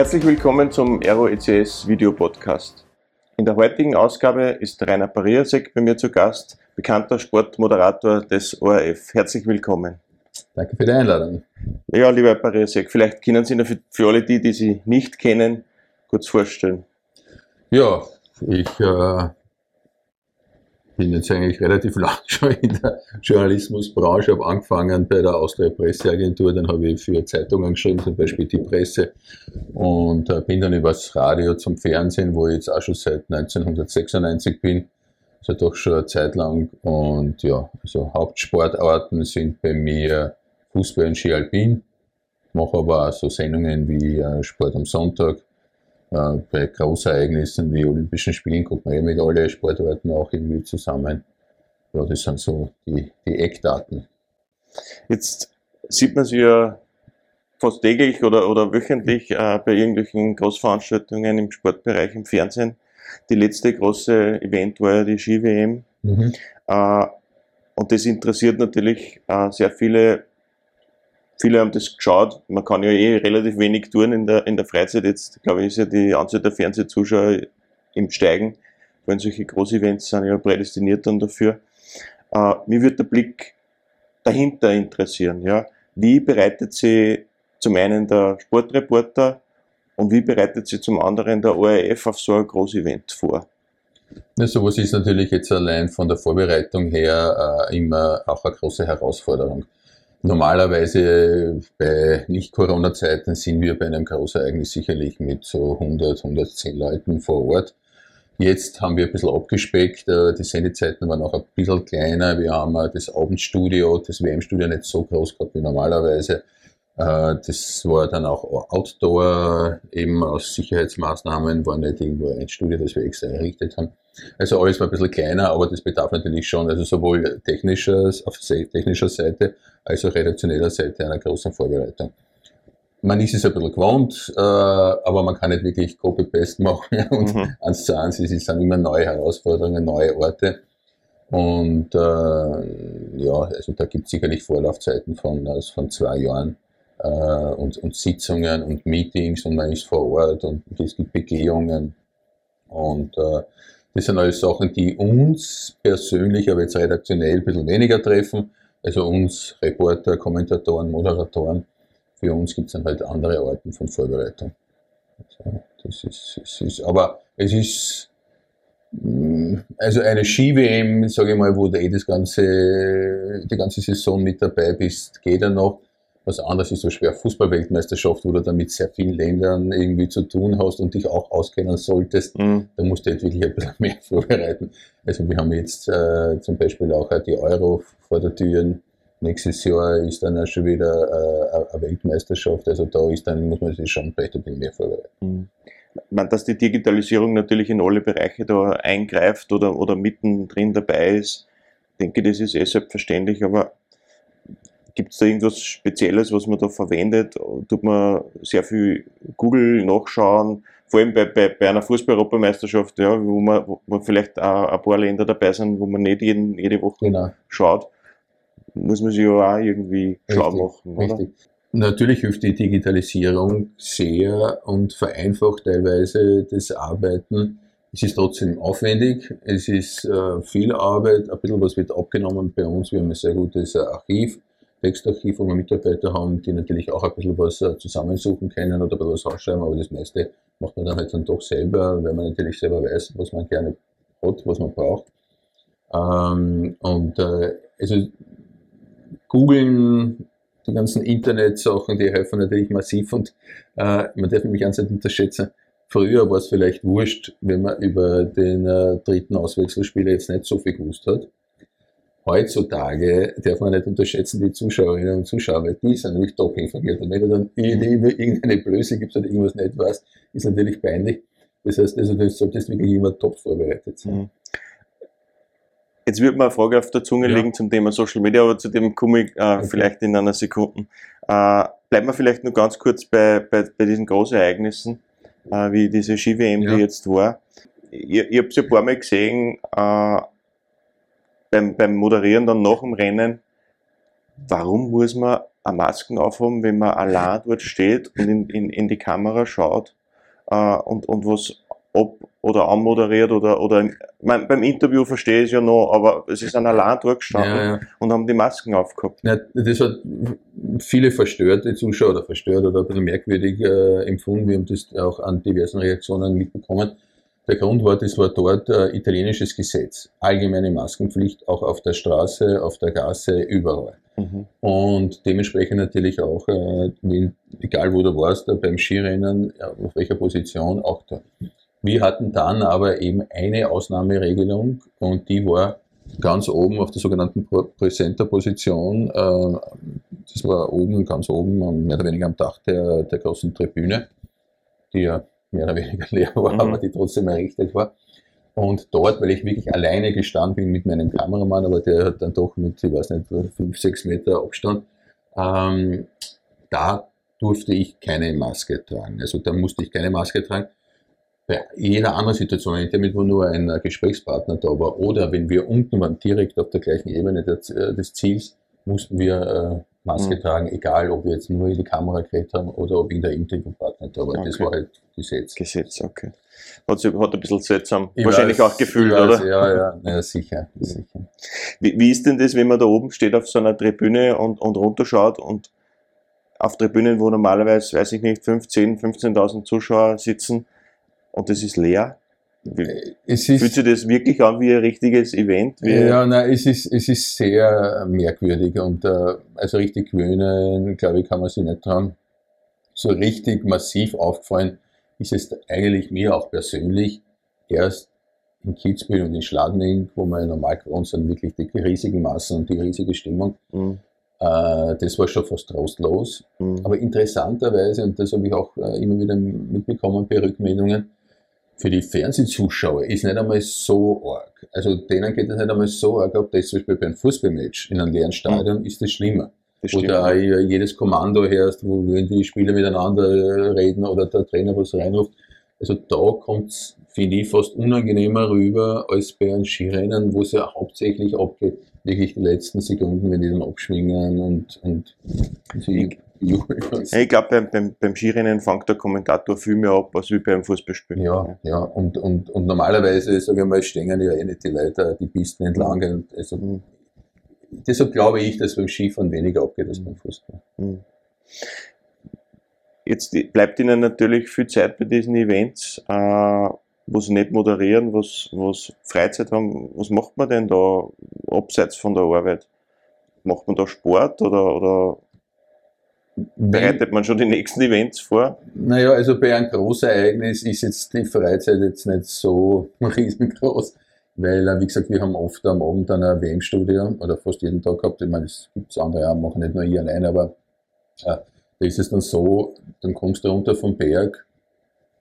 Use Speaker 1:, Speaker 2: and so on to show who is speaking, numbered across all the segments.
Speaker 1: Herzlich willkommen zum Aero ECS Video Podcast. In der heutigen Ausgabe ist Rainer Pariasek bei mir zu Gast, bekannter Sportmoderator des ORF. Herzlich willkommen.
Speaker 2: Danke für die Einladung.
Speaker 1: Ja, lieber Herr Pariasek, vielleicht können Sie für, für alle die, die Sie nicht kennen, kurz vorstellen.
Speaker 2: Ja, ich äh, bin jetzt eigentlich relativ lang schon in der Journalismusbranche, habe angefangen bei der Austria Presseagentur, dann habe ich für Zeitungen geschrieben, zum Beispiel die Presse. Und äh, bin dann übers Radio zum Fernsehen, wo ich jetzt auch schon seit 1996 bin, also doch schon eine Zeit lang. Und ja, also Hauptsportarten sind bei mir Fußball und Ski Alpin, mache aber auch so Sendungen wie äh, Sport am Sonntag, bei Großereignissen wie Olympischen Spielen kommt man ja mit allen Sportarten auch irgendwie zusammen. Ja, das sind so die, die Eckdaten.
Speaker 1: Jetzt sieht man sie ja fast täglich oder, oder wöchentlich äh, bei irgendwelchen Großveranstaltungen im Sportbereich im Fernsehen. Die letzte große Event war ja die Ski-WM. Mhm. Äh, und das interessiert natürlich äh, sehr viele Viele haben das geschaut. Man kann ja eh relativ wenig tun in der, in der Freizeit. Jetzt, glaube ich, ist ja die Anzahl der Fernsehzuschauer im Steigen. Weil solche Großevents sind ja prädestiniert dann dafür. Äh, mir würde der Blick dahinter interessieren. Ja? Wie bereitet sich zum einen der Sportreporter und wie bereitet sich zum anderen der ORF auf so ein Großevent vor?
Speaker 2: Ja, sowas ist natürlich jetzt allein von der Vorbereitung her äh, immer auch eine große Herausforderung. Normalerweise bei Nicht-Corona-Zeiten sind wir bei einem Großereignis sicherlich mit so 100, 110 Leuten vor Ort. Jetzt haben wir ein bisschen abgespeckt, äh, die Sendezeiten waren auch ein bisschen kleiner. Wir haben äh, das Abendstudio, das WM-Studio nicht so groß gehabt wie normalerweise. Äh, das war dann auch Outdoor, eben aus Sicherheitsmaßnahmen, war nicht irgendwo ein Studio, das wir extra errichtet haben. Also alles war ein bisschen kleiner, aber das bedarf natürlich schon, also sowohl technischer, auf technischer Seite als auch redaktioneller Seite einer großen Vorbereitung. Man ist es ein bisschen gewohnt, äh, aber man kann nicht wirklich Copy-Paste machen und mhm. eins zu eins, es sind immer neue Herausforderungen, neue Orte. Und äh, ja, also da gibt es sicherlich Vorlaufzeiten von, also von zwei Jahren äh, und, und Sitzungen und Meetings und man ist vor Ort und es gibt Begehungen. Und äh, das sind alles Sachen, die uns persönlich, aber jetzt redaktionell ein bisschen weniger treffen. Also uns Reporter, Kommentatoren, Moderatoren. Für uns gibt es dann halt andere Arten von Vorbereitung. Also das ist, es ist, aber es ist mm, also eine Ski-WM, sage ich mal, wo du eh das ganze, die ganze Saison mit dabei bist, geht er noch. Was anderes ist so schwer Fußball-Weltmeisterschaft, wo du dann mit sehr vielen Ländern irgendwie zu tun hast und dich auch auskennen solltest. Mhm. Da musst du halt wirklich ein bisschen mehr vorbereiten. Also wir haben jetzt äh, zum Beispiel auch die Euro vor der Tür. Nächstes Jahr ist dann auch schon wieder äh, eine Weltmeisterschaft. Also da ist dann, muss man sich schon vielleicht ein bisschen mehr vorbereiten. Mhm.
Speaker 1: meine, dass die Digitalisierung natürlich in alle Bereiche da eingreift oder, oder mittendrin dabei ist, denke, das ist eh selbstverständlich, aber Gibt es da irgendwas Spezielles, was man da verwendet? Tut man sehr viel Google nachschauen? Vor allem bei, bei, bei einer Fußball-Europameisterschaft, ja, wo, man, wo vielleicht auch ein paar Länder dabei sind, wo man nicht jeden, jede Woche genau. schaut, muss man sich ja auch irgendwie richtig, schlau machen. Oder? Richtig.
Speaker 2: Natürlich hilft die Digitalisierung sehr und vereinfacht teilweise das Arbeiten. Es ist trotzdem aufwendig, es ist äh, viel Arbeit, ein bisschen was wird abgenommen bei uns. Wir haben ein sehr gutes Archiv Textarchiv, wo wir Mitarbeiter haben, die natürlich auch ein bisschen was äh, zusammensuchen können oder was rausschreiben, aber das meiste macht man dann halt dann doch selber, weil man natürlich selber weiß, was man gerne hat, was man braucht. Ähm, und äh, also googeln, die ganzen Internetsachen, die helfen natürlich massiv und äh, man darf mich ganz nicht unterschätzen. Früher war es vielleicht wurscht, wenn man über den äh, dritten Auswechselspieler jetzt nicht so viel gewusst hat heutzutage darf man nicht unterschätzen, die Zuschauerinnen und Zuschauer, weil die sind nämlich top informiert. Und wenn du dann irgendeine Blöße gibt oder irgendwas nicht weißt, ist natürlich peinlich. Das heißt, also, du solltest wirklich immer top vorbereitet sein. Mhm.
Speaker 1: Jetzt wird mir eine Frage auf der Zunge ja. liegen zum Thema Social Media, aber zu dem komme ich äh, okay. vielleicht in einer Sekunde. Äh, bleiben wir vielleicht nur ganz kurz bei, bei, bei diesen Großereignissen, äh, wie diese Ski-WM, ja. die jetzt war. Ich, ich habe es ja ein paar Mal gesehen, äh, beim, beim Moderieren dann nach dem Rennen, warum muss man eine Masken aufhaben, wenn man allein dort steht und in, in, in die Kamera schaut äh, und, und was ab oder anmoderiert oder, oder mein, beim Interview verstehe ich es ja noch, aber es ist ein allein dort gestanden
Speaker 2: Ja, ja.
Speaker 1: und haben die Masken aufgehabt.
Speaker 2: Ja, das hat viele verstörte Zuschauer oder verstört oder ein bisschen merkwürdig äh, empfunden. Wir haben das auch an diversen Reaktionen mitbekommen. Der Grund war, das war dort äh, italienisches Gesetz. Allgemeine Maskenpflicht auch auf der Straße, auf der Gasse, überall.
Speaker 1: Mhm.
Speaker 2: Und dementsprechend natürlich auch, äh, wenn, egal wo du warst, äh, beim Skirennen, auf welcher Position, auch da. Wir hatten dann aber eben eine Ausnahmeregelung und die war ganz oben auf der sogenannten Presenter-Position. Äh, das war oben, ganz oben, mehr oder weniger am Dach der, der großen Tribüne, die ja mehr oder weniger leer war,
Speaker 1: Mhm.
Speaker 2: aber die trotzdem errichtet war. Und dort, weil ich wirklich alleine gestanden bin mit meinem Kameramann, aber der hat dann doch mit, ich weiß nicht, fünf, sechs Meter Abstand, ähm, da durfte ich keine Maske tragen. Also da musste ich keine Maske tragen. Bei jeder anderen Situation, in der mit wo nur ein Gesprächspartner da war, oder wenn wir unten waren, direkt auf der gleichen Ebene des, äh, des Ziels, mussten wir äh, Maske
Speaker 1: Mhm.
Speaker 2: tragen, egal ob wir jetzt nur in die Kamera geredet haben oder ob in der Interviewpartner da war. Das
Speaker 1: Okay.
Speaker 2: war halt Gesetz.
Speaker 1: Gesetz, okay. Hat, hat ein bisschen seltsam,
Speaker 2: Ich
Speaker 1: wahrscheinlich
Speaker 2: weiß,
Speaker 1: auch gefühlt,
Speaker 2: weiß,
Speaker 1: oder?
Speaker 2: Ja, ja, ja sicher, sicher.
Speaker 1: Wie, wie ist denn das, wenn man da oben steht auf so einer Tribüne und, und runterschaut und auf Tribünen, wo normalerweise, weiß ich nicht, 15, 15.000 Zuschauer sitzen und das ist leer? Wie,
Speaker 2: Es
Speaker 1: fühlt
Speaker 2: ist,
Speaker 1: sich das wirklich an wie ein richtiges Event?
Speaker 2: Ja, nein, es ist, es ist sehr merkwürdig und äh, also richtig gewöhnen, glaube ich, kann man sich nicht dran. So richtig massiv aufgefallen ist es eigentlich mir auch persönlich erst in Kitzbühel und in Schladming, wo wir normal gewohnt sind, wirklich die riesigen Massen und die riesige Stimmung.
Speaker 1: Mhm.
Speaker 2: Äh, das war schon fast trostlos.
Speaker 1: Mhm.
Speaker 2: Aber interessanterweise, und das habe ich auch äh, immer wieder mitbekommen bei Rückmeldungen, für die Fernsehzuschauer ist nicht einmal so arg. Also denen geht es nicht einmal so arg, ob das zum Beispiel beim Fußballmatch in einem leeren Stadion ist das schlimmer.
Speaker 1: Das
Speaker 2: da äh, jedes Kommando hörst, wo die Spieler miteinander äh, reden oder der Trainer was reinruft. Also da kommt es, finde ich, fast unangenehmer rüber als bei einem Skirennen, wo es ja hauptsächlich abgeht, wirklich die letzten Sekunden, wenn die dann abschwingen und, und sie
Speaker 1: ich glaube, beim, beim, beim Skirennen fängt der Kommentator viel mehr ab, als wie beim Fußballspiel.
Speaker 2: Ja, ja, und, und, und normalerweise, sage ich mal, stehen ja eh nicht die Leute die Pisten entlang. Und also,
Speaker 1: Mhm.
Speaker 2: deshalb glaube ich, dass beim Skifahren weniger abgeht als beim Fußball.
Speaker 1: Mhm. Jetzt bleibt Ihnen natürlich viel Zeit bei diesen Events, äh, wo Sie nicht moderieren, was, was Freizeit haben. Was macht man denn da abseits von der Arbeit? Macht man da Sport oder, oder bereitet man schon die nächsten Events vor?
Speaker 2: Naja, also bei einem Großereignis ist jetzt die Freizeit jetzt nicht so riesengroß, weil, äh, wie gesagt, wir haben oft am Abend dann ein WM-Studio oder fast jeden Tag gehabt. Ich meine, es gibt andere auch, machen nicht nur ich allein, aber äh, da ist es dann so, dann kommst du runter vom Berg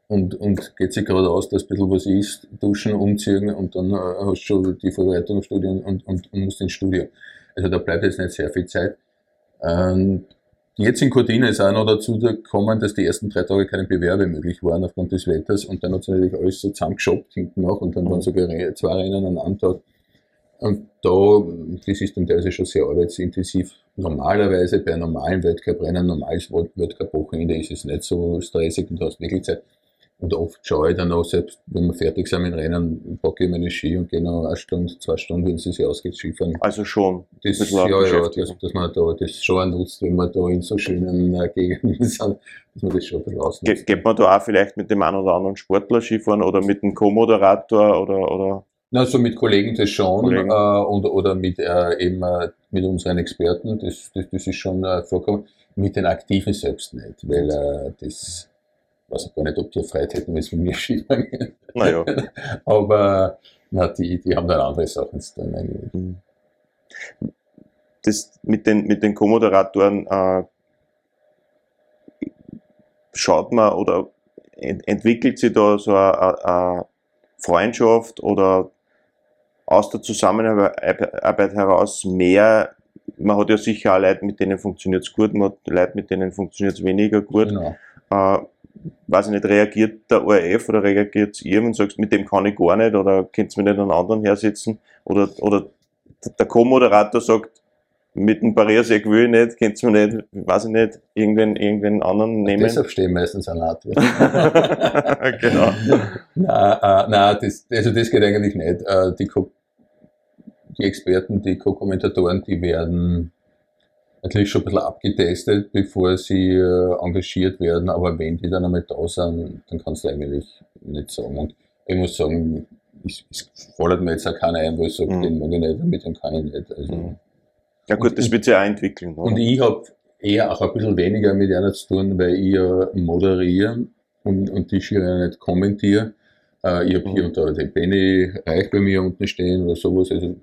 Speaker 2: und, und geht sich gerade aus, dass ein bisschen was ist, duschen, umziehen und dann äh, hast du schon die Vorbereitung im Studio und, und, und musst ins Studio. Also da bleibt jetzt nicht sehr viel Zeit. Ähm, Jetzt in Cortina ist auch noch dazu gekommen, dass die ersten drei Tage keine Bewerbe möglich waren aufgrund des Wetters und dann hat sich natürlich alles so zusammengeschoppt hinten noch und dann waren sogar zwei Rennen an einem Tag. Und da, das ist dann teilweise schon sehr arbeitsintensiv. Normalerweise bei normalen Weltcuprennen, normales Weltcup-Wochenende ist es nicht so stressig und du hast wirklich Zeit. Und oft schaue ich dann auch, selbst wenn wir fertig sind mit Rennen, packe ich meine Ski und gehe noch eine Stunde, zwei Stunden, wenn es sich ausgeht, Skifahren.
Speaker 1: Also schon.
Speaker 2: Das,
Speaker 1: Bisschen
Speaker 2: ja, ja, dass, dass man da das schon nutzt, wenn man da in so schönen äh, Gegenden sind, dass man das schon ein bisschen
Speaker 1: Ge geht man da auch vielleicht mit dem einen oder anderen Sportler Skifahren oder mit dem Co-Moderator oder, oder
Speaker 2: Na, so mit Kollegen das schon
Speaker 1: Kollegen.
Speaker 2: Äh, und, oder mit äh, eben äh, mit unseren Experten, das, das, das ist schon äh, vorkommen. Mit den Aktiven selbst nicht, weil äh, das weiß ich gar nicht, ob die Freude hätten, wenn es mit mir Skifahren gehen.
Speaker 1: naja.
Speaker 2: Aber na, die, die haben dann andere Sachen zu tun eigentlich.
Speaker 1: Mhm. das mit den, mit den Co-Moderatoren äh, schaut man oder ent entwickelt sich da so eine, eine Freundschaft oder aus der Zusammenarbeit heraus mehr, man hat ja sicher auch Leute, mit denen funktioniert es gut, man hat Leute, mit denen funktioniert es weniger gut.
Speaker 2: Genau.
Speaker 1: Äh, weiß ich nicht, reagiert der ORF oder reagiert ihr und sagst, mit dem kann ich gar nicht oder könnt ihr mir nicht einen anderen hersetzen? Oder, oder der Co-Moderator sagt, mit dem Barriersee will ich nicht, ihr mir nicht, weiß ich nicht, irgendwen, irgendwen anderen nehmen.
Speaker 2: Deshalb stehen meistens ein Landwirt.
Speaker 1: genau.
Speaker 2: Nein, äh, nein das, also das geht eigentlich nicht. Äh, die, die Experten, die Co-Kommentatoren, die werden natürlich schon ein bisschen abgetestet, bevor sie äh, engagiert werden, aber wenn die dann einmal da sind, dann kannst du eigentlich nicht sagen. Und ich muss sagen, es fordert mir jetzt auch keiner ein, wo ich sage, mhm. den mag ich nicht, damit den kann ich nicht. Also, mhm.
Speaker 1: Ja gut, das wird sich auch entwickeln.
Speaker 2: Oder? Und ich habe eher auch ein bisschen weniger mit einer zu tun, weil ich ja moderiere und, und die Skirennen nicht kommentiere. Äh, ich habe mhm. hier und da den Benny Reich bei mir unten stehen oder sowas. Also,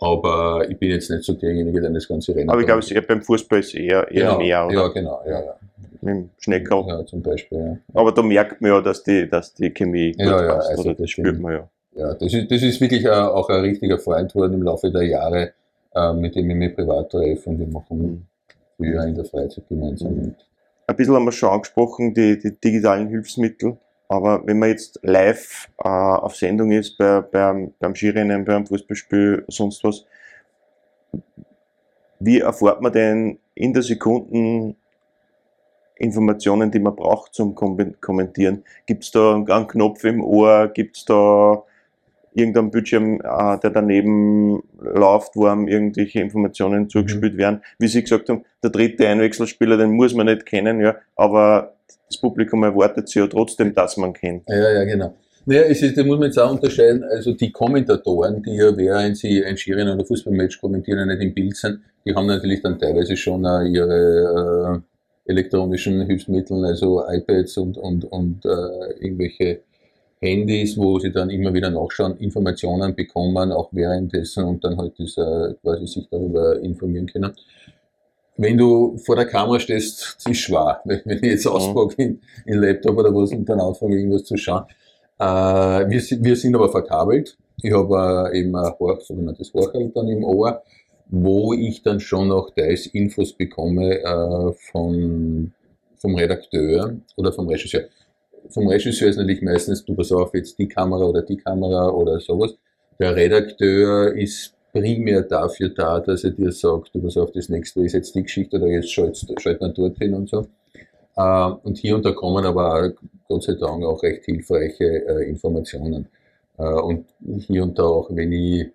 Speaker 2: aber ich bin jetzt nicht so derjenige, der das ganze Rennen.
Speaker 1: Aber ich glaube, beim Fußball ist es eher, eher
Speaker 2: genau,
Speaker 1: mehr, oder?
Speaker 2: Ja, genau, ja, ja.
Speaker 1: Mit dem Schnecker.
Speaker 2: Ja, zum Beispiel, ja.
Speaker 1: Aber da merkt man ja, dass die, dass die Chemie
Speaker 2: gut ja, ja, passt,
Speaker 1: also oder? Das spürt man ja.
Speaker 2: Ja, das ist, das ist wirklich auch ein richtiger Freund worden im Laufe der Jahre äh, mit dem ich mich privat treffe und wir machen früher in der Freizeit gemeinsam. Mhm.
Speaker 1: Ein bisschen haben wir schon angesprochen, die, die digitalen Hilfsmittel. Aber wenn man jetzt live äh, auf Sendung ist, bei, beim, beim Skirennen, beim Fußballspiel, sonst was, wie erfährt man denn in der Sekunde Informationen, die man braucht zum Kommentieren? Gibt es da einen Knopf im Ohr? Gibt es da irgendein Bildschirm, äh, der daneben läuft, wo einem irgendwelche Informationen mhm. zugespielt werden. Wie Sie gesagt haben, der dritte Einwechselspieler, den muss man nicht kennen, ja, aber das Publikum erwartet sich ja trotzdem, dass man kennt.
Speaker 2: Ja, ja, genau. Naja, es ist, da muss man jetzt auch unterscheiden, also die Kommentatoren, die ja während sie ein Schirren oder Fußballmatch kommentieren, nicht im Bild sind, die haben natürlich dann teilweise schon ihre äh, elektronischen Hilfsmittel, also iPads und, und, und äh, irgendwelche Handys, wo sie dann immer wieder nachschauen, Informationen bekommen, auch währenddessen und dann halt dieser, quasi sich darüber informieren können. Wenn du vor der Kamera stehst, ist es schwer. Wenn, ich jetzt mhm. auspacke in, in Laptop oder was und dann anfange irgendwas zu schauen. Äh, wir, wir sind aber verkabelt. Ich habe äh, eben ein Horch, sogenanntes Horchel dann im Ohr, wo ich dann schon noch teils Infos bekomme äh, von, vom Redakteur oder vom Regisseur vom Regisseur ist natürlich meistens, du pass auf, jetzt die Kamera oder die Kamera oder sowas. Der Redakteur ist primär dafür da, dass er dir sagt, du pass auf, das nächste ist jetzt die Geschichte oder jetzt schaltet schalt man dorthin und so. Äh, und hier und da kommen aber Gott sei Dank auch recht hilfreiche äh, Informationen. Äh, und hier und da auch, wenn ich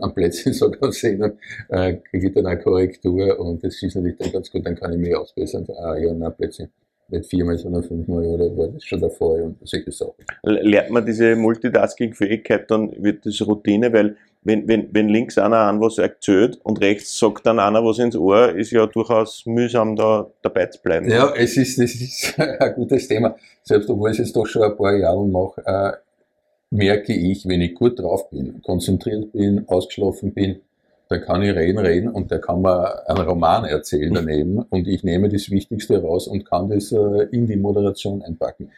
Speaker 2: am Plätzchen sogar sehen, kriege ich dann eine Korrektur und das ist natürlich dann ganz gut, dann kann ich mich ausbessern. Ah, ja, nein, Plätzchen nicht viermal, sondern fünfmal oder war das schon davor und solche Sachen.
Speaker 1: Lernt man diese Multitasking-Fähigkeit, dann wird das Routine, weil wenn, wenn, wenn links einer an was erzählt und rechts sagt dann einer was ins Ohr, ist ja durchaus mühsam da dabei zu bleiben.
Speaker 2: Ja, es ist, das ist ein gutes Thema. Selbst obwohl ich es doch schon ein paar Jahre mache, äh, merke ich, wenn ich gut drauf bin, konzentriert bin, ausgeschlafen bin, da kann ich reden, reden und der kann mir einen Roman erzählen daneben und ich nehme das Wichtigste raus und kann das äh, in die Moderation einpacken.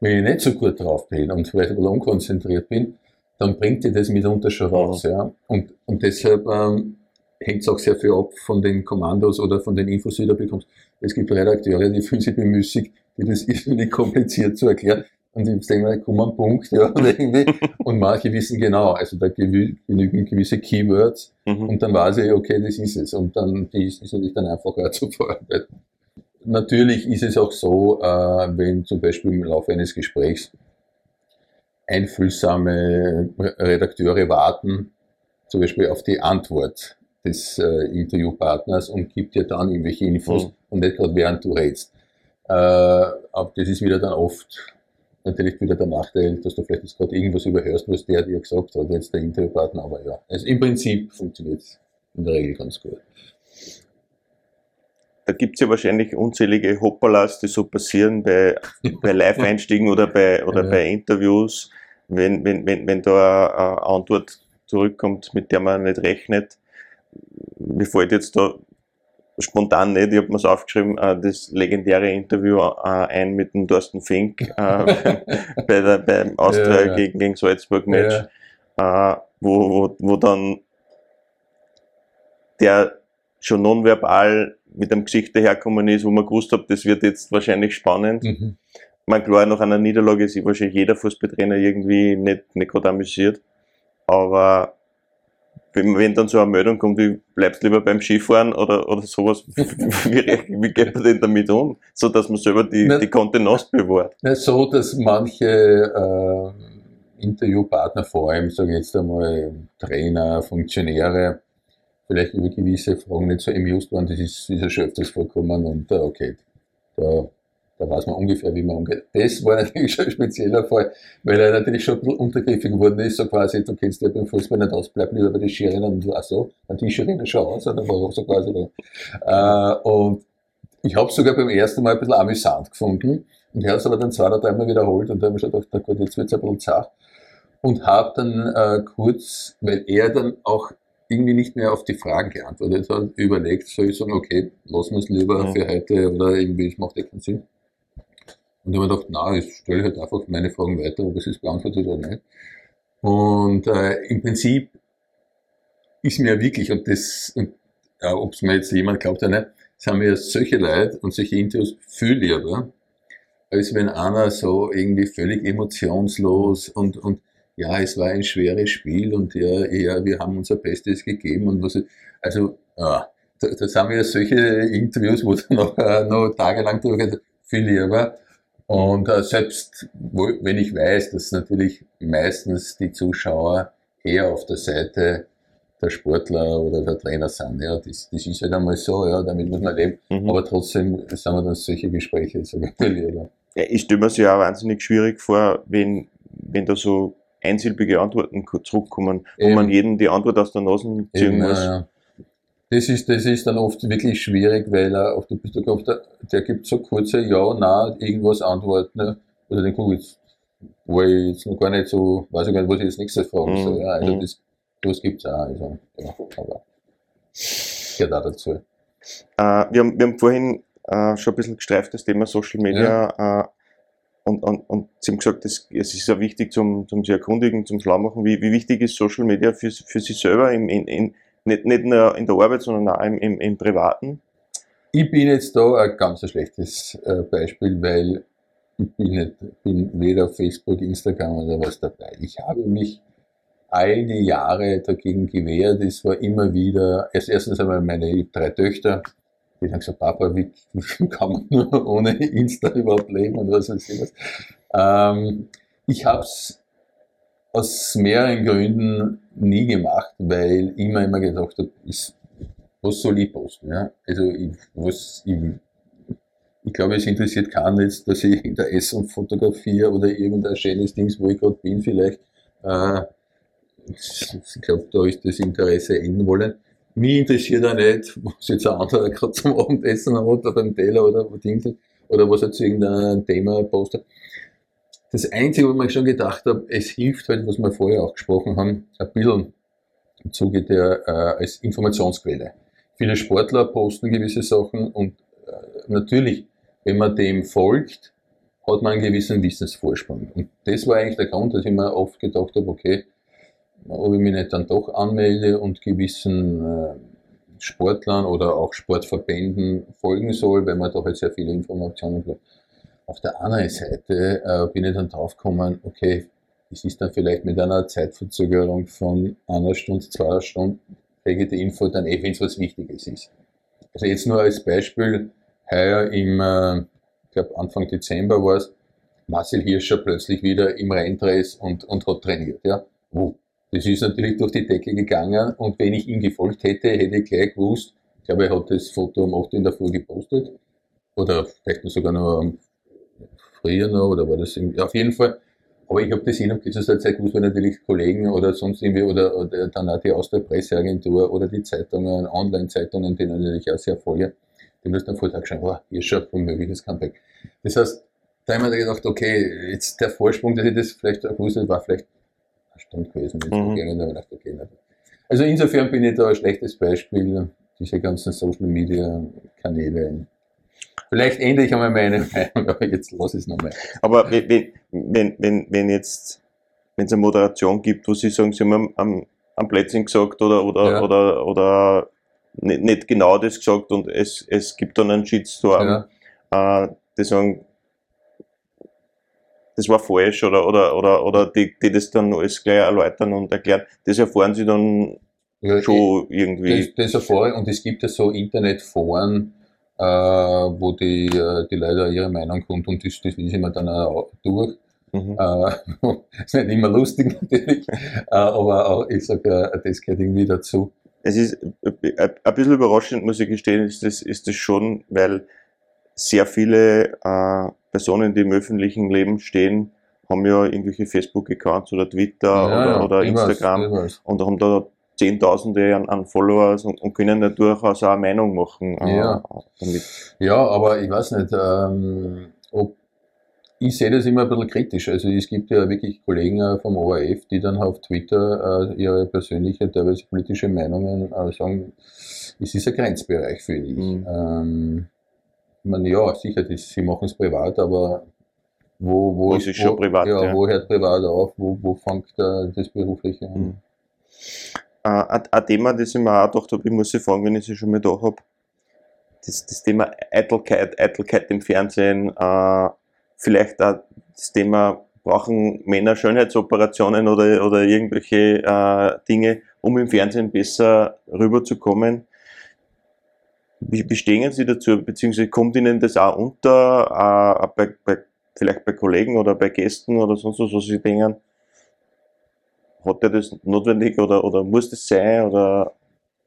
Speaker 2: Wenn ich nicht so gut drauf bin und vielleicht ein bisschen unkonzentriert bin, dann bringt dir das mitunter schon raus. Ja. Und, und deshalb ähm, hängt es auch sehr viel ab von den Kommandos oder von den Infos, die du bekommst. Es gibt Redakteure, die fühlen sich bemüßigt, die das ist nicht kompliziert zu erklären. Und ich denke mir, komm an Punkt, ja, irgendwie. Und manche wissen genau, also da genügen gewisse Keywords mhm. und dann weiß ich, okay, das ist es. Und dann die ist natürlich dann einfacher zu verarbeiten. Natürlich ist es auch so, äh, wenn zum Beispiel im Laufe eines Gesprächs einfühlsame Redakteure warten, zum Beispiel auf die Antwort des äh, Interviewpartners und gibt dir dann irgendwelche Infos mhm. und nicht gerade während du redest. Äh, aber das ist wieder dann oft natürlich wieder der Nachteil, dass du vielleicht jetzt gerade irgendwas überhörst, was der dir gesagt hat, jetzt der Interviewpartner, aber ja, also im Prinzip funktioniert es in der Regel ganz gut.
Speaker 1: Da gibt es ja wahrscheinlich unzählige Hoppalas, die so passieren bei, bei Live-Einstiegen oder, bei, oder ja. bei Interviews, wenn, wenn, wenn, wenn da eine Antwort zurückkommt, mit der man nicht rechnet. Mir fällt jetzt da spontan nicht, ich habe mir es aufgeschrieben, äh, das legendäre Interview äh, ein mit dem Thorsten Fink äh, bei der, beim Austria ja. Gegen, gegen Salzburg Match, ja. wo, wo, wo dann der schon nonverbal mit dem Gesicht daherkommen ist, wo man gewusst hat, das wird jetzt wahrscheinlich spannend. Mhm. Man klar, nach einer Niederlage ist wahrscheinlich jeder Fußballtrainer irgendwie nicht, nicht gerade amüsiert, aber wenn, wenn dann so eine Meldung kommt, wie bleibst lieber beim Skifahren oder, oder sowas, wie, wie geht man denn damit um? So dass man selber die, die Kontenance bewahrt.
Speaker 2: Na, so, dass manche äh, Interviewpartner, vor allem, sage ich jetzt einmal, Trainer, Funktionäre, vielleicht über gewisse Fragen nicht so amused waren, das ist, ist ja schon öfters vorkommen und uh, okay, da da weiß man ungefähr, wie man umgeht. Das war natürlich schon ein spezieller Fall, weil er natürlich schon ein bisschen untergriffig geworden ist, so quasi, du kennst ja beim Fußball nicht aus, bleib lieber bei den Schirinnen und ach so, dann die Schirinnen schon aus, oder war auch so quasi. Äh, und ich habe es sogar beim ersten Mal ein bisschen amüsant gefunden und er hat es aber dann zwei oder dreimal wiederholt und da habe ich schon gedacht, na gut, jetzt wird es ein bisschen zart. Und habe dann äh, kurz, weil er dann auch irgendwie nicht mehr auf die Fragen geantwortet hat, überlegt, soll ich sagen, okay, lassen wir es lieber ja. für heute oder irgendwie, es macht ja keinen Sinn. Und ich habe mir gedacht, na, ich stelle halt einfach meine Fragen weiter, ob es ist beantwortet oder nicht. Und äh, im Prinzip ist mir wirklich, und das, ja, ob es mir jetzt jemand glaubt oder nicht, haben mir solche Leute und solche Interviews viel lieber, als wenn einer so irgendwie völlig emotionslos und, und ja, es war ein schweres Spiel und ja, ja wir haben unser Bestes gegeben und was, also, ja, da, da sind mir solche Interviews, wo dann noch, äh, noch tagelang drüber viel lieber, und äh, selbst wo, wenn ich weiß, dass natürlich meistens die Zuschauer eher auf der Seite der Sportler oder der Trainer sind, ja, das, das ist halt einmal so, ja, damit muss man leben. Mhm. Aber trotzdem sind wir dann solche Gespräche so lieber.
Speaker 1: Ja, ich stelle mir es ja auch wahnsinnig schwierig vor, wenn, wenn da so einsilbige Antworten zurückkommen, wo Eben. man jedem die Antwort aus der Nase ziehen Eben, muss. Ja,
Speaker 2: das ist, das ist dann oft wirklich schwierig, weil er auf der Piste kommt, der, der gibt so kurze Ja, Nein, irgendwas Antworten. Ne? Also den guck jetzt, wo ich jetzt noch gar nicht so, weiß ich gar nicht, was ich jetzt nächstes fragen soll. Mhm. Ja, also mhm. das, das gibt's auch. Also, ja, aber gehört auch dazu. Äh,
Speaker 1: wir, haben, wir haben vorhin äh, schon ein bisschen gestreift, das Thema Social Media. Ja. Äh, und, und, und Sie haben gesagt, das, es ist ja wichtig zum, zum sich erkundigen, zum Schlaumachen. Wie, wie wichtig ist Social Media für, für Sie selber in, in nicht, nicht nur in der Arbeit, sondern auch im, im, im Privaten?
Speaker 2: Ich bin jetzt da ein ganz schlechtes äh, Beispiel, weil ich bin, nicht, bin weder auf Facebook, Instagram oder was dabei. Ich habe mich all die Jahre dagegen gewehrt. Es war immer wieder, erst erstens einmal meine drei Töchter, die haben gesagt, Papa, wie kann man nur ohne Insta überhaupt leben und was weiß ich was. Ähm, ich habe es aus mehreren Gründen nie gemacht, weil ich mir immer gedacht habe, was soll ich posten? Ja? Also ich, was, ich, ich glaube, es interessiert keinen jetzt, dass ich in der Essen fotografiere oder irgendein schönes Ding, wo ich gerade bin, vielleicht. Äh, ich glaube, da ist das Interesse enden wollen. Mich interessiert auch nicht, was jetzt ein anderer gerade zum Abendessen hat oder beim Teller oder, oder was er zu irgendeinem Thema postet. Das Einzige, wo ich mir schon gedacht habe, es hilft halt, was wir vorher auch gesprochen haben, ein bisschen im Zuge der äh, als Informationsquelle. Viele Sportler posten gewisse Sachen und äh, natürlich, wenn man dem folgt, hat man einen gewissen Wissensvorsprung. Und das war eigentlich der Grund, dass ich mir oft gedacht habe, okay, ob ich mich nicht dann doch anmelde und gewissen äh, Sportlern oder auch Sportverbänden folgen soll, weil man doch halt sehr viele Informationen hat. Auf der anderen Seite äh, bin ich dann draufgekommen, okay, es ist dann vielleicht mit einer Zeitverzögerung von einer Stunde, zwei Stunden, kriege ich die Info dann eh, wenn es was Wichtiges ist. Also jetzt nur als Beispiel, heuer im, äh, ich glaube Anfang Dezember war es, Marcel Hirscher plötzlich wieder im Reindress und, und hat trainiert. Ja. Oh, das ist natürlich durch die Decke gegangen und wenn ich ihm gefolgt hätte, hätte ich gleich gewusst, ich glaube, er hat das Foto um 8 in der Früh gepostet oder vielleicht sogar noch am früher noch, oder war das irgendwie, auf jeden Fall. Aber ich habe das innerhalb dieser Zeit gewusst, weil natürlich Kollegen oder sonst irgendwie, oder, oder dann auch die aus der Presseagentur oder die Zeitungen, Online-Zeitungen, die natürlich auch sehr folge, die müssen am Vortag schauen, oh, hier schon ein mögliches Comeback. Das heißt, da haben wir gedacht, okay, jetzt der Vorsprung, dass ich das vielleicht gewusst habe, war vielleicht eine Stunde gewesen. Mhm. Gegangen, aber dachte, okay. Also insofern bin ich da ein schlechtes Beispiel, diese ganzen Social Media Kanäle Vielleicht ändere ich einmal meine Meinung, aber jetzt lass es nochmal.
Speaker 1: Aber wenn, wenn, wenn, wenn jetzt, wenn es eine Moderation gibt, wo Sie sagen, Sie haben am, am Plätzchen gesagt oder, oder, ja. oder, oder nicht, nicht, genau das gesagt und es, es gibt dann einen Shitstorm, ja. äh, die sagen, das war falsch oder, oder, oder, oder die, die das dann alles gleich erläutern und erklären, das erfahren Sie dann
Speaker 2: Ja,
Speaker 1: schon irgendwie.
Speaker 2: Das, das erfahre ich. Und es gibt ja so Internetforen, äh, wo die, äh, die Leute ihre Meinung kundtun, das, das lese ich mir dann auch durch.
Speaker 1: Mhm.
Speaker 2: Äh, ist nicht immer lustig natürlich, äh, aber auch, ich sage, äh, das gehört irgendwie dazu.
Speaker 1: Es ist ein bisschen überraschend, muss ich gestehen, ist das, ist das schon, weil sehr viele äh, Personen, die im öffentlichen Leben stehen, haben ja irgendwelche Facebook-Accounts oder Twitter
Speaker 2: Ja,
Speaker 1: oder, oder Instagram
Speaker 2: weiß.
Speaker 1: und haben da Zehntausende an, an Followers und, und können da durchaus auch eine Meinung machen. äh,
Speaker 2: Ja.
Speaker 1: damit.
Speaker 2: Ja, aber ich weiß nicht, ähm, ob ich sehe das immer ein bisschen kritisch. Also es gibt ja wirklich Kollegen äh, vom ORF, die dann auf Twitter äh, ihre persönliche, teilweise politische Meinungen sagen, es ist ein Grenzbereich für dich.
Speaker 1: Mhm.
Speaker 2: Ähm, ich meine, ja, sicher, das, sie machen es privat, aber wo, wo
Speaker 1: Was ist schon privat,
Speaker 2: Ja,
Speaker 1: ja.
Speaker 2: wo hört privat auf, wo, wo fängt das Berufliche an?
Speaker 1: Mhm. Äh, ein, Thema, das ich mir auch gedacht habe, ich muss Sie fragen, wenn ich Sie schon mal da habe, das, das Thema Eitelkeit, Eitelkeit im Fernsehen, äh, vielleicht auch das Thema, brauchen Männer Schönheitsoperationen oder, oder irgendwelche äh, Dinge, um im Fernsehen besser rüberzukommen. Wie, wie stehen Sie dazu, beziehungsweise kommt Ihnen das auch unter, äh, bei, bei, vielleicht bei Kollegen oder bei Gästen oder sonst was, was Sie denken, hat er das notwendig oder, oder muss das sein? Oder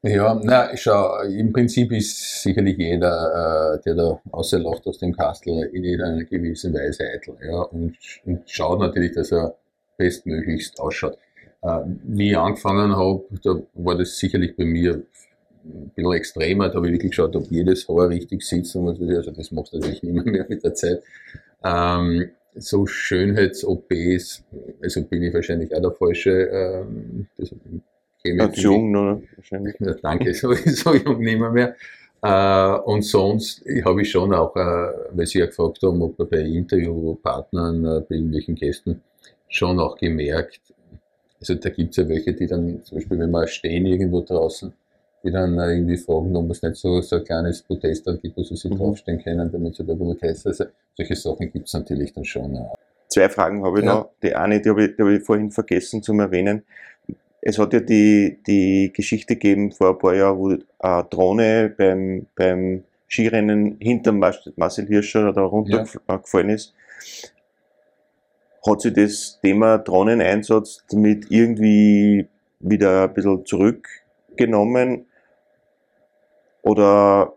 Speaker 2: Ja, na, schau, im Prinzip ist sicherlich jeder, äh, der da außerlacht aus dem Kastel, in einer gewissen Weise eitel, ja, und, und schaut natürlich, dass er bestmöglichst ausschaut. Äh, wie ich angefangen habe, da war das sicherlich bei mir ein bisschen extremer, da habe ich wirklich geschaut, ob jedes Haar richtig sitzt, und also das machst du natürlich nicht mehr mit der Zeit. Ähm, so Schönheits-OPs, also bin ich wahrscheinlich auch der Falsche, ähm, das mich-
Speaker 1: jung, ne, wahrscheinlich.
Speaker 2: ja, danke, so, so jung nicht mehr. mehr. Äh, und sonst habe ich schon auch, äh, weil Sie ja gefragt haben, ob bei Interviewpartnern, äh, bei irgendwelchen Gästen, schon auch gemerkt, also da gibt es ja welche, die dann, zum Beispiel, wenn wir stehen irgendwo draußen, die dann äh, irgendwie fragen, ob es nicht so, so ein kleines Protest gibt, wo sie sich
Speaker 1: Mhm.
Speaker 2: draufstehen können, damit sie da ein bisschen heiß Also solche Sachen gibt es natürlich dann schon. Äh.
Speaker 1: Zwei Fragen habe ich
Speaker 2: Ja.
Speaker 1: noch. Die eine, die habe ich, die habe ich vorhin vergessen zu erwähnen. Es hat ja die, die Geschichte gegeben vor ein paar Jahren, wo eine Drohne beim, beim Skirennen hinter Marcel Hirscher da runtergefallen ist. Hat sich das Thema Drohneneinsatz damit irgendwie wieder ein bisschen zurückgenommen? Oder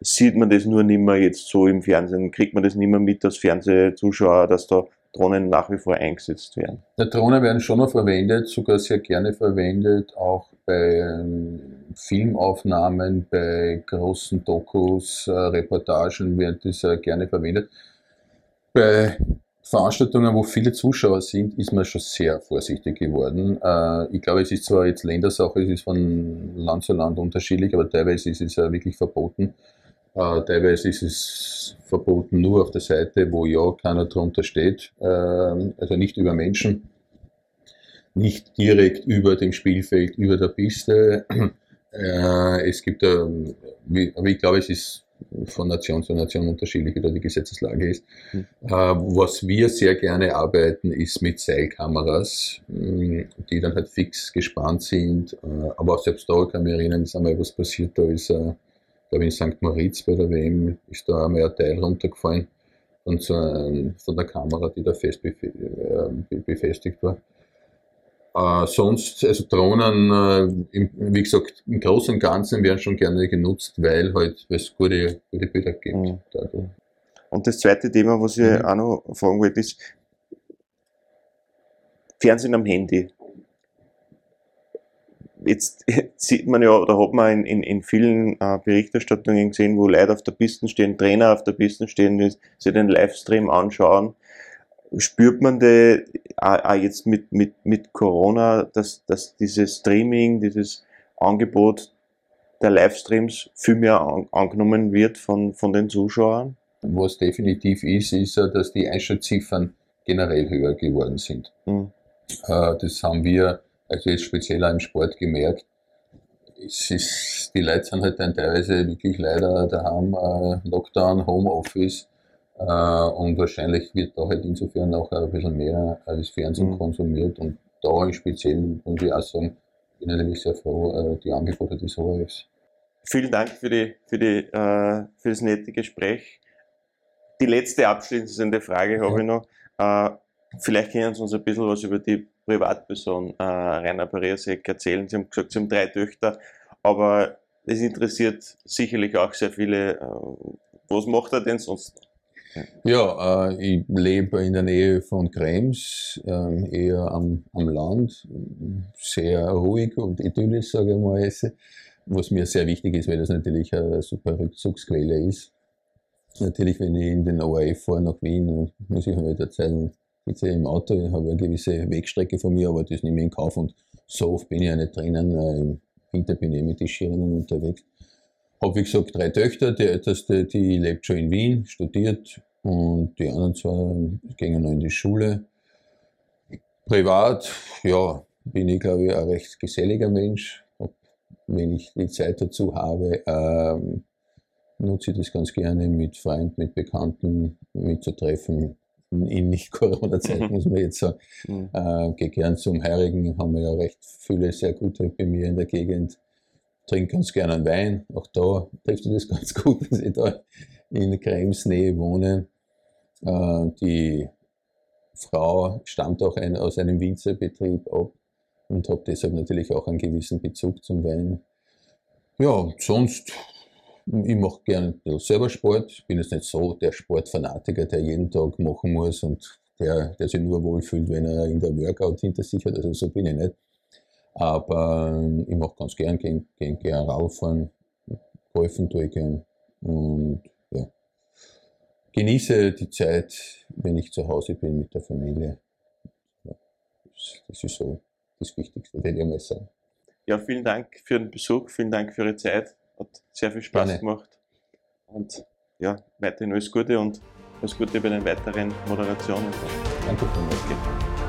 Speaker 1: sieht man das nur nicht mehr jetzt so im Fernsehen? Kriegt man das nicht mehr mit als Fernsehzuschauer, dass da Drohnen nach wie vor eingesetzt werden?
Speaker 2: Die Drohnen werden schon noch verwendet, sogar sehr gerne verwendet, auch bei ähm, Filmaufnahmen, bei großen Dokus, äh, Reportagen werden die sehr gerne verwendet. Bei Veranstaltungen, wo viele Zuschauer sind, ist man schon sehr vorsichtig geworden. Äh, ich glaube, es ist zwar jetzt Ländersache, es ist von Land zu Land unterschiedlich, aber teilweise ist es ja wirklich verboten. Äh, teilweise ist es verboten nur auf der Seite, wo ja keiner drunter steht, ähm, also nicht über Menschen, nicht direkt über dem Spielfeld, über der Piste. Äh, es gibt, ähm, aber ich glaube, es ist von Nation zu Nation unterschiedlich, wie da die Gesetzeslage ist.
Speaker 1: Hm.
Speaker 2: Äh, was wir sehr gerne arbeiten, ist mit Seilkameras, mh, die dann halt fix gespannt sind. Äh, aber auch selbst da kann ich mich erinnern, ist einmal was passiert, da ist, äh, glaube ich, in St. Moritz bei der WM, ist da einmal ein Teil runtergefallen von, so von der Kamera, die da fest äh, be- befestigt war. Äh, sonst, also Drohnen, äh, im, wie gesagt, im Großen und Ganzen werden schon gerne genutzt, weil halt es gute, gute Bilder gibt.
Speaker 1: Mhm.
Speaker 2: dadurch.
Speaker 1: Und das zweite Thema, was ich
Speaker 2: Mhm.
Speaker 1: auch noch fragen wollte, ist Fernsehen am Handy. Jetzt sieht man ja, oder hat man in, in, in vielen äh, Berichterstattungen gesehen, wo Leute auf der Piste stehen, Trainer auf der Piste stehen, die sich den Livestream anschauen. Spürt man de, auch, auch jetzt mit, mit, mit Corona, dass, dass dieses Streaming, dieses Angebot der Livestreams viel mehr an, angenommen wird von, von den Zuschauern?
Speaker 2: Was definitiv ist, ist, dass die Einschaltziffern generell höher geworden sind.
Speaker 1: Hm.
Speaker 2: Äh, Das haben wir, also jetzt speziell auch im Sport gemerkt. Es ist, die Leute sind halt dann teilweise wirklich leider daheim, äh, Lockdown, Homeoffice. Äh, und wahrscheinlich wird da halt insofern auch ein bisschen mehr als Fernsehen
Speaker 1: Mhm.
Speaker 2: konsumiert. Und da im Speziellen muss ich auch sagen, bin natürlich sehr froh, äh, die Angebote des ORFs.
Speaker 1: Vielen Dank für, die, für, die, äh, für das nette Gespräch. Die letzte abschließende Frage habe ich noch. Äh, vielleicht können Sie uns ein bisschen was über die Privatperson äh, Rainer Pariasek erzählen. Sie haben gesagt, Sie haben drei Töchter, aber es interessiert sicherlich auch sehr viele. Äh, was macht er denn sonst?
Speaker 2: Ja, äh, ich lebe in der Nähe von Krems, äh, eher am, am Land, sehr ruhig und idyllisch, sage ich mal. Was mir sehr wichtig ist, weil das natürlich eine super Rückzugsquelle ist. Natürlich, wenn ich in den ORF fahre nach Wien, muss ich halt erzählen, sitze ich im Auto, ich habe eine gewisse Wegstrecke von mir, aber das nehme ich in Kauf und so oft bin ich ja nicht drinnen. Äh, Im Winter bin ich mit den Schirinnen unterwegs. Habe, wie gesagt, drei Töchter. Die älteste, die lebt schon in Wien, studiert und die anderen zwei gehen noch in die Schule. Privat, ja, bin ich, glaube ich, ein recht geselliger Mensch. Wenn ich die Zeit dazu habe, ähm, nutze ich das ganz gerne mit Freunden, mit Bekannten mitzutreffen. In Nicht-Corona-Zeit mhm. muss man jetzt sagen. Mhm. Äh, gehe gern zum Heirigen, haben wir ja recht viele sehr gute bei mir in der Gegend trinke ganz gerne einen Wein. Auch da trifft das ganz gut, dass ich da in Krems Nähe wohne. Äh, die Frau stammt auch ein, aus einem Winzerbetrieb ab und habe deshalb natürlich auch einen gewissen Bezug zum Wein. Ja, sonst, ich mache gerne selber Sport. Ich bin jetzt nicht so der Sportfanatiker, der jeden Tag machen muss und der, der sich nur wohlfühlt, wenn er in der Workout hinter sich hat. Also so bin ich nicht. Aber ähm, ich mache ganz gern, gehen, gehen gern rauffahren, golfen tue ich gern und ja. Genieße die Zeit, wenn ich zu Hause bin mit der Familie. Das, ist so das Wichtigste, würde ich mal sagen.
Speaker 1: Ja, vielen Dank für den Besuch, vielen Dank für Ihre Zeit. Hat sehr viel Spaß Gerne. gemacht. Und ja, weiterhin alles Gute und alles Gute bei den weiteren Moderationen.
Speaker 2: Danke vielmals.